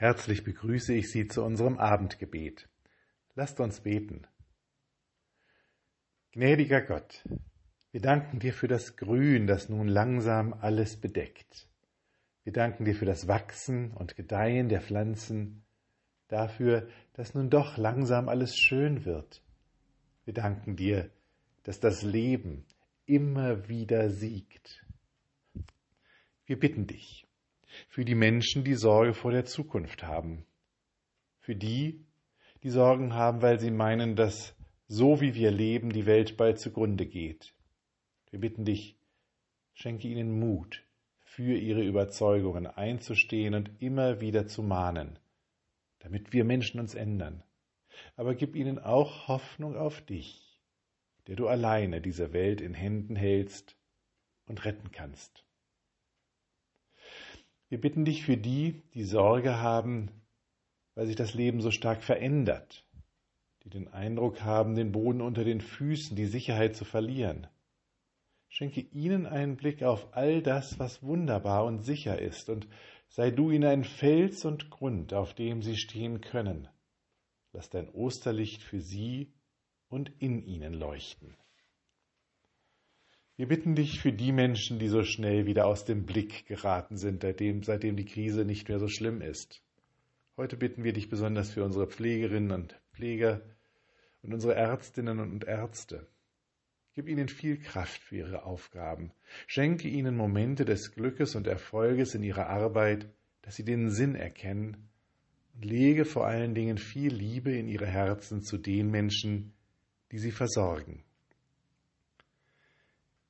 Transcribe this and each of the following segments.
Herzlich begrüße ich Sie zu unserem Abendgebet. Lasst uns beten. Gnädiger Gott, wir danken dir für das Grün, das nun langsam alles bedeckt. Wir danken dir für das Wachsen und Gedeihen der Pflanzen, dafür, dass nun doch langsam alles schön wird. Wir danken dir, dass das Leben immer wieder siegt. Wir bitten dich, für die Menschen, die Sorge vor der Zukunft haben, für die, die Sorgen haben, weil sie meinen, dass so wie wir leben, die Welt bald zugrunde geht. Wir bitten dich, schenke ihnen Mut, für ihre Überzeugungen einzustehen und immer wieder zu mahnen, damit wir Menschen uns ändern. Aber gib ihnen auch Hoffnung auf dich, der du alleine diese Welt in Händen hältst und retten kannst. Wir bitten dich für die, die Sorge haben, weil sich das Leben so stark verändert, die den Eindruck haben, den Boden unter den Füßen, die Sicherheit zu verlieren. Schenke ihnen einen Blick auf all das, was wunderbar und sicher ist, und sei du ihnen ein Fels und Grund, auf dem sie stehen können. Lass dein Osterlicht für sie und in ihnen leuchten. Wir bitten dich für die Menschen, die so schnell wieder aus dem Blick geraten sind, seitdem, seitdem die Krise nicht mehr so schlimm ist. Heute bitten wir dich besonders für unsere Pflegerinnen und Pfleger und unsere Ärztinnen und Ärzte. Gib ihnen viel Kraft für ihre Aufgaben. Schenke ihnen Momente des Glückes und Erfolges in ihrer Arbeit, dass sie den Sinn erkennen und lege vor allen Dingen viel Liebe in ihre Herzen zu den Menschen, die sie versorgen.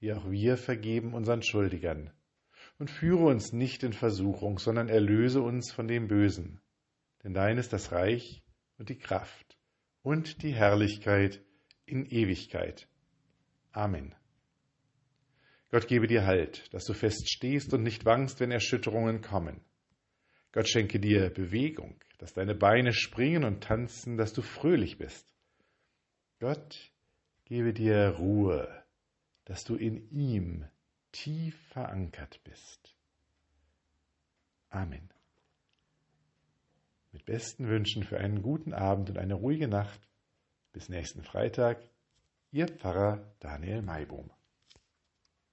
wie auch wir vergeben unseren Schuldigern. Und führe uns nicht in Versuchung, sondern erlöse uns von dem Bösen. Denn dein ist das Reich und die Kraft und die Herrlichkeit in Ewigkeit. Amen. Gott gebe dir Halt, dass du fest stehst und nicht wankst, wenn Erschütterungen kommen. Gott schenke dir Bewegung, dass deine Beine springen und tanzen, dass du fröhlich bist. Gott gebe dir Ruhe, dass du in ihm tief verankert bist. Amen. Mit besten Wünschen für einen guten Abend und eine ruhige Nacht. Bis nächsten Freitag, Ihr Pfarrer Daniel Maibohm.